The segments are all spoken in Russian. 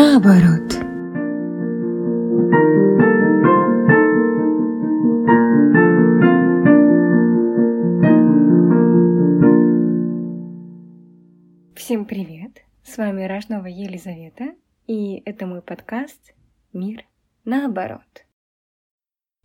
наоборот. Всем привет! С вами Рожнова Елизавета, и это мой подкаст «Мир наоборот».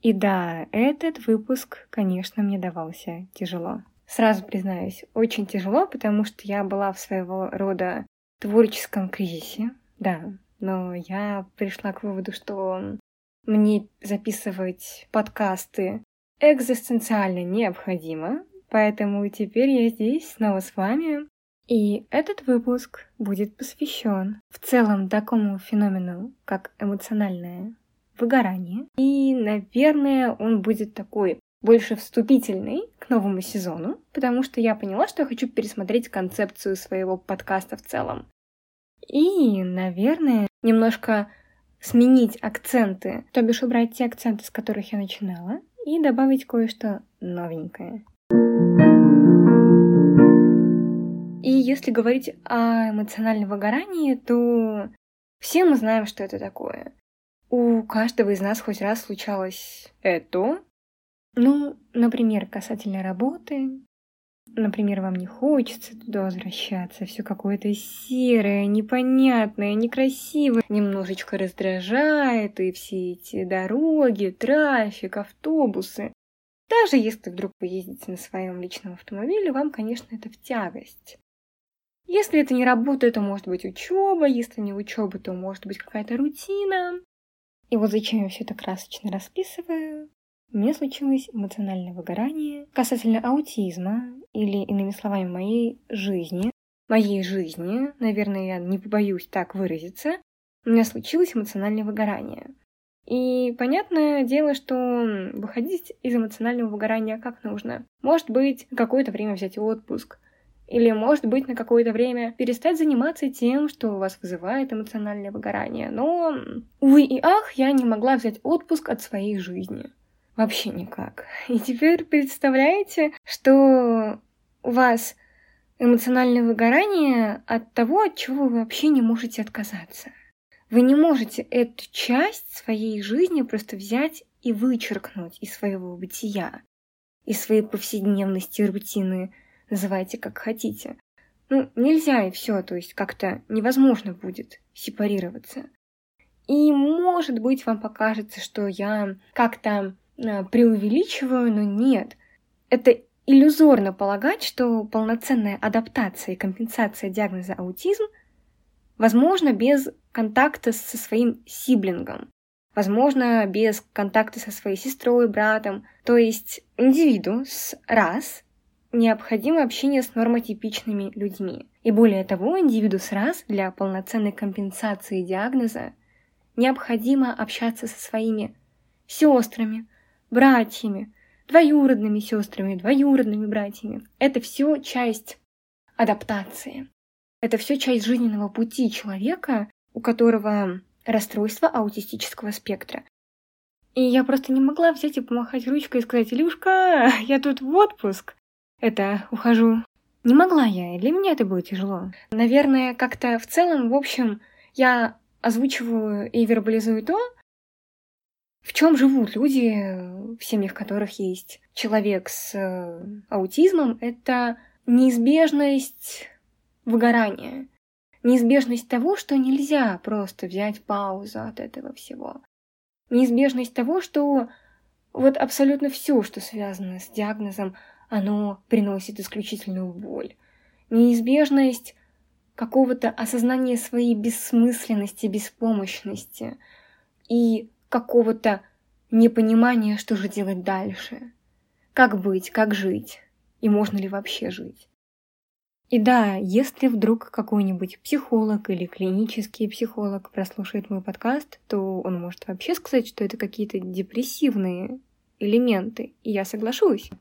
И да, этот выпуск, конечно, мне давался тяжело. Сразу признаюсь, очень тяжело, потому что я была в своего рода творческом кризисе, да, но я пришла к выводу, что мне записывать подкасты экзистенциально необходимо, поэтому теперь я здесь снова с вами. И этот выпуск будет посвящен в целом такому феномену, как эмоциональное выгорание. И, наверное, он будет такой больше вступительный к новому сезону, потому что я поняла, что я хочу пересмотреть концепцию своего подкаста в целом. И, наверное, немножко сменить акценты, то бишь убрать те акценты, с которых я начинала, и добавить кое-что новенькое. И если говорить о эмоциональном выгорании, то все мы знаем, что это такое. У каждого из нас хоть раз случалось это. Ну, например, касательно работы, Например, вам не хочется туда возвращаться, все какое-то серое, непонятное, некрасивое, немножечко раздражает, и все эти дороги, трафик, автобусы. Даже если вдруг вы ездите на своем личном автомобиле, вам, конечно, это в тягость. Если это не работа, то может быть учеба, если не учеба, то может быть какая-то рутина. И вот зачем я все это красочно расписываю? У меня случилось эмоциональное выгорание касательно аутизма или, иными словами, моей жизни. Моей жизни, наверное, я не побоюсь так выразиться, у меня случилось эмоциональное выгорание. И понятное дело, что выходить из эмоционального выгорания как нужно. Может быть, какое-то время взять отпуск. Или, может быть, на какое-то время перестать заниматься тем, что у вас вызывает эмоциональное выгорание. Но, увы и ах, я не могла взять отпуск от своей жизни. Вообще никак. И теперь представляете, что у вас эмоциональное выгорание от того, от чего вы вообще не можете отказаться. Вы не можете эту часть своей жизни просто взять и вычеркнуть из своего бытия, из своей повседневности, рутины, называйте как хотите. Ну, нельзя и все, то есть как-то невозможно будет сепарироваться. И, может быть, вам покажется, что я как-то преувеличиваю, но нет. Это иллюзорно полагать, что полноценная адаптация и компенсация диагноза аутизм возможно без контакта со своим сиблингом, возможно без контакта со своей сестрой, братом. То есть индивиду с раз необходимо общение с нормотипичными людьми. И более того, индивиду с раз для полноценной компенсации диагноза необходимо общаться со своими сестрами, братьями, двоюродными сестрами, двоюродными братьями. Это все часть адаптации. Это все часть жизненного пути человека, у которого расстройство аутистического спектра. И я просто не могла взять и помахать ручкой и сказать, Илюшка, я тут в отпуск. Это, ухожу. Не могла я, и для меня это было тяжело. Наверное, как-то в целом, в общем, я озвучиваю и вербализую то, в чем живут люди, в семьях которых есть человек с э, аутизмом, это неизбежность выгорания, неизбежность того, что нельзя просто взять паузу от этого всего, неизбежность того, что вот абсолютно все, что связано с диагнозом, оно приносит исключительную боль, неизбежность какого-то осознания своей бессмысленности, беспомощности и какого-то непонимания, что же делать дальше. Как быть, как жить, и можно ли вообще жить. И да, если вдруг какой-нибудь психолог или клинический психолог прослушает мой подкаст, то он может вообще сказать, что это какие-то депрессивные элементы, и я соглашусь.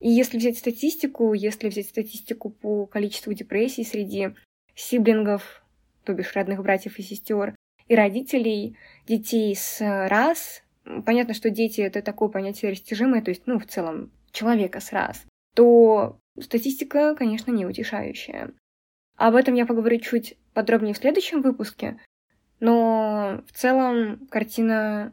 И если взять статистику, если взять статистику по количеству депрессий среди сиблингов, то бишь родных братьев и сестер, и родителей детей с раз, понятно, что дети — это такое понятие растяжимое, то есть, ну, в целом, человека с раз, то статистика, конечно, не утешающая. Об этом я поговорю чуть подробнее в следующем выпуске, Но в целом картина,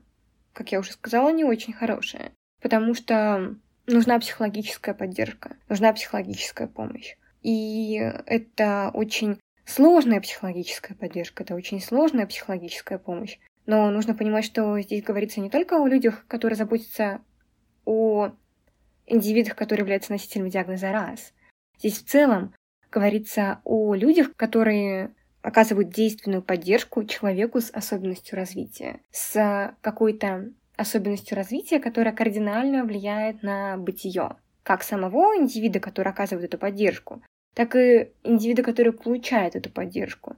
как я уже сказала, не очень хорошая, потому что нужна психологическая поддержка, нужна психологическая помощь. И это очень сложная психологическая поддержка, это очень сложная психологическая помощь. Но нужно понимать, что здесь говорится не только о людях, которые заботятся о индивидах, которые являются носителями диагноза раз. Здесь в целом говорится о людях, которые оказывают действенную поддержку человеку с особенностью развития, с какой-то особенностью развития, которая кардинально влияет на бытие как самого индивида, который оказывает эту поддержку, так и индивида, который получает эту поддержку.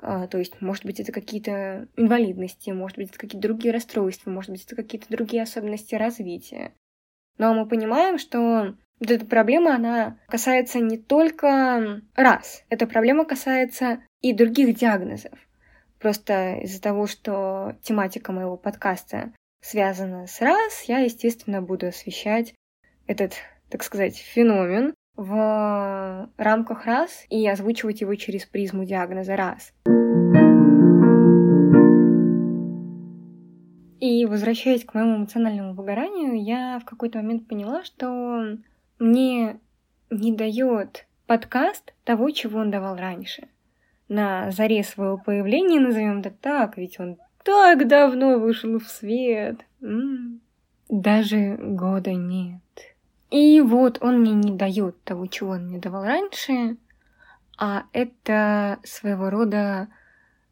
А, то есть, может быть, это какие-то инвалидности, может быть, это какие-то другие расстройства, может быть, это какие-то другие особенности развития. Но мы понимаем, что вот эта проблема, она касается не только раз, эта проблема касается и других диагнозов. Просто из-за того, что тематика моего подкаста связана с раз, я, естественно, буду освещать этот, так сказать, феномен в рамках раз и озвучивать его через призму диагноза раз. И возвращаясь к моему эмоциональному выгоранию, я в какой-то момент поняла, что мне не дает подкаст того, чего он давал раньше. На заре своего появления, назовем это так, ведь он так давно вышел в свет. М-м, даже года нет. И вот он мне не дает того, чего он мне давал раньше, а это своего рода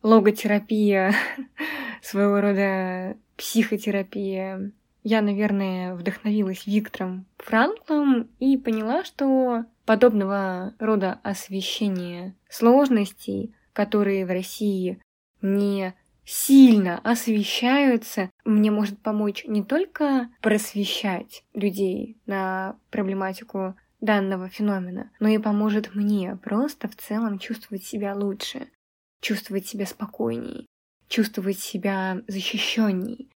логотерапия, своего рода психотерапия. Я, наверное, вдохновилась Виктором Франклом и поняла, что подобного рода освещение сложностей, которые в России не сильно освещаются, мне может помочь не только просвещать людей на проблематику данного феномена, но и поможет мне просто в целом чувствовать себя лучше, чувствовать себя спокойней, чувствовать себя защищенней.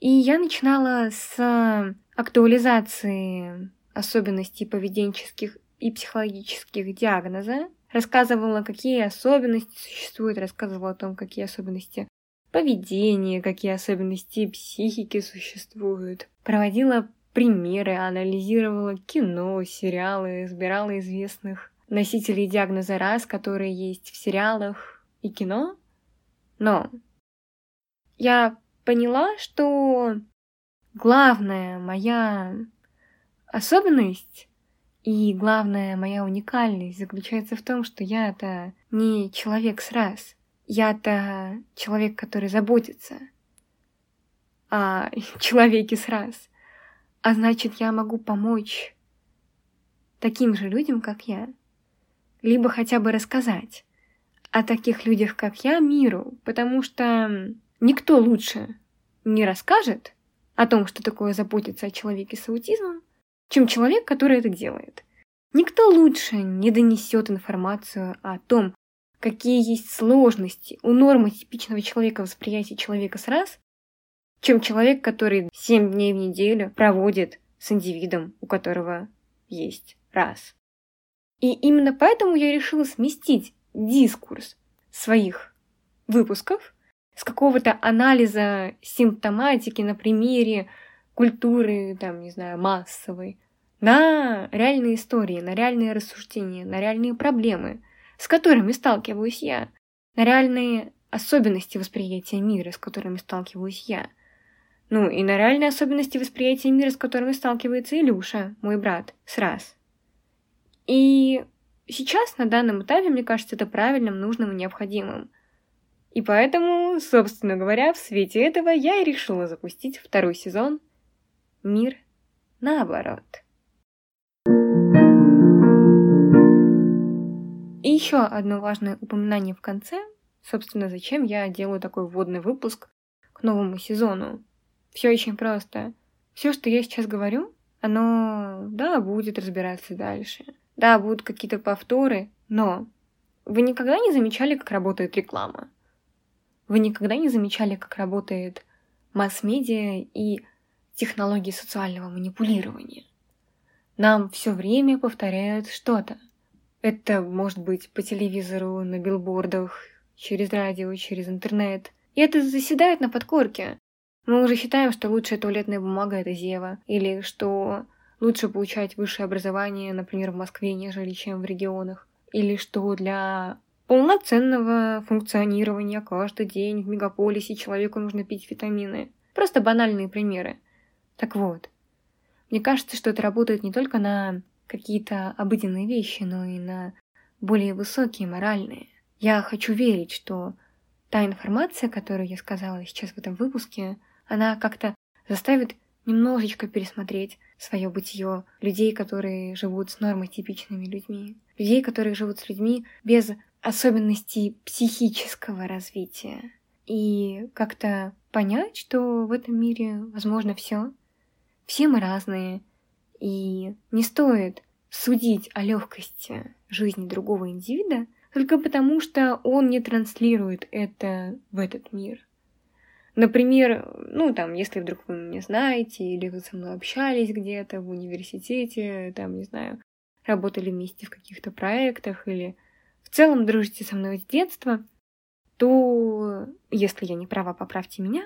И я начинала с актуализации особенностей поведенческих и психологических диагноза, рассказывала, какие особенности существуют, рассказывала о том, какие особенности поведения, какие особенности психики существуют, проводила примеры, анализировала кино, сериалы, избирала известных носителей диагноза раз, которые есть в сериалах и кино. Но я поняла, что главная моя особенность и главная моя уникальность заключается в том, что я это не человек с раз. Я-то человек, который заботится о человеке с раз. А значит, я могу помочь таким же людям, как я. Либо хотя бы рассказать о таких людях, как я, миру, потому что Никто лучше не расскажет о том, что такое заботиться о человеке с аутизмом, чем человек, который это делает. Никто лучше не донесет информацию о том, какие есть сложности у нормы типичного человека восприятия человека с раз, чем человек, который 7 дней в неделю проводит с индивидом, у которого есть раз. И именно поэтому я решила сместить дискурс своих выпусков с какого-то анализа симптоматики на примере культуры, там, не знаю, массовой, на реальные истории, на реальные рассуждения, на реальные проблемы, с которыми сталкиваюсь я, на реальные особенности восприятия мира, с которыми сталкиваюсь я. Ну, и на реальные особенности восприятия мира, с которыми сталкивается Илюша, мой брат, с. И сейчас, на данном этапе, мне кажется, это правильным, нужным и необходимым. И поэтому, собственно говоря, в свете этого я и решила запустить второй сезон «Мир наоборот». И еще одно важное упоминание в конце, собственно, зачем я делаю такой вводный выпуск к новому сезону. Все очень просто. Все, что я сейчас говорю, оно, да, будет разбираться дальше. Да, будут какие-то повторы, но вы никогда не замечали, как работает реклама? Вы никогда не замечали, как работает масс-медиа и технологии социального манипулирования? Нам все время повторяют что-то. Это может быть по телевизору, на билбордах через радио, через интернет. И это заседает на подкорке. Мы уже считаем, что лучшая туалетная бумага — это Зева, или что лучше получать высшее образование, например, в Москве, нежели чем в регионах, или что для полноценного функционирования каждый день в мегаполисе человеку нужно пить витамины. Просто банальные примеры. Так вот, мне кажется, что это работает не только на какие-то обыденные вещи, но и на более высокие, моральные. Я хочу верить, что та информация, которую я сказала сейчас в этом выпуске, она как-то заставит немножечко пересмотреть свое бытие людей, которые живут с нормотипичными людьми, людей, которые живут с людьми без особенностей психического развития. И как-то понять, что в этом мире возможно все. Все мы разные, и не стоит судить о легкости жизни другого индивида только потому, что он не транслирует это в этот мир. Например, ну там, если вдруг вы меня знаете, или вы со мной общались где-то в университете, там, не знаю, работали вместе в каких-то проектах, или в целом дружите со мной с детства, то, если я не права, поправьте меня,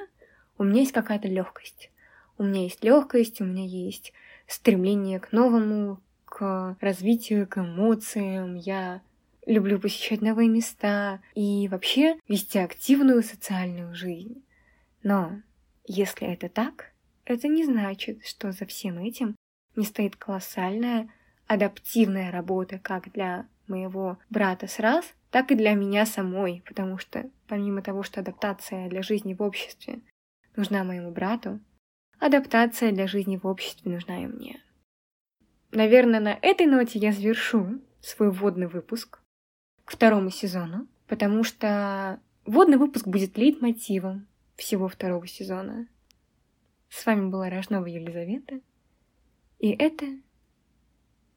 у меня есть какая-то легкость. У меня есть легкость, у меня есть стремление к новому, к развитию, к эмоциям. Я люблю посещать новые места и вообще вести активную социальную жизнь. Но если это так, это не значит, что за всем этим не стоит колоссальная адаптивная работа как для моего брата с раз, так и для меня самой, потому что помимо того, что адаптация для жизни в обществе нужна моему брату, адаптация для жизни в обществе нужна и мне. Наверное, на этой ноте я завершу свой вводный выпуск к второму сезону, потому что вводный выпуск будет лейтмотивом всего второго сезона. С вами была Рожнова Елизавета, и это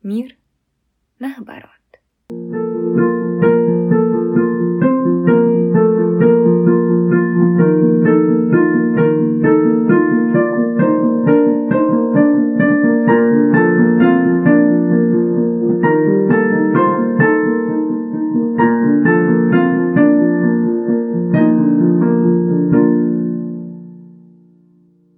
мир наоборот.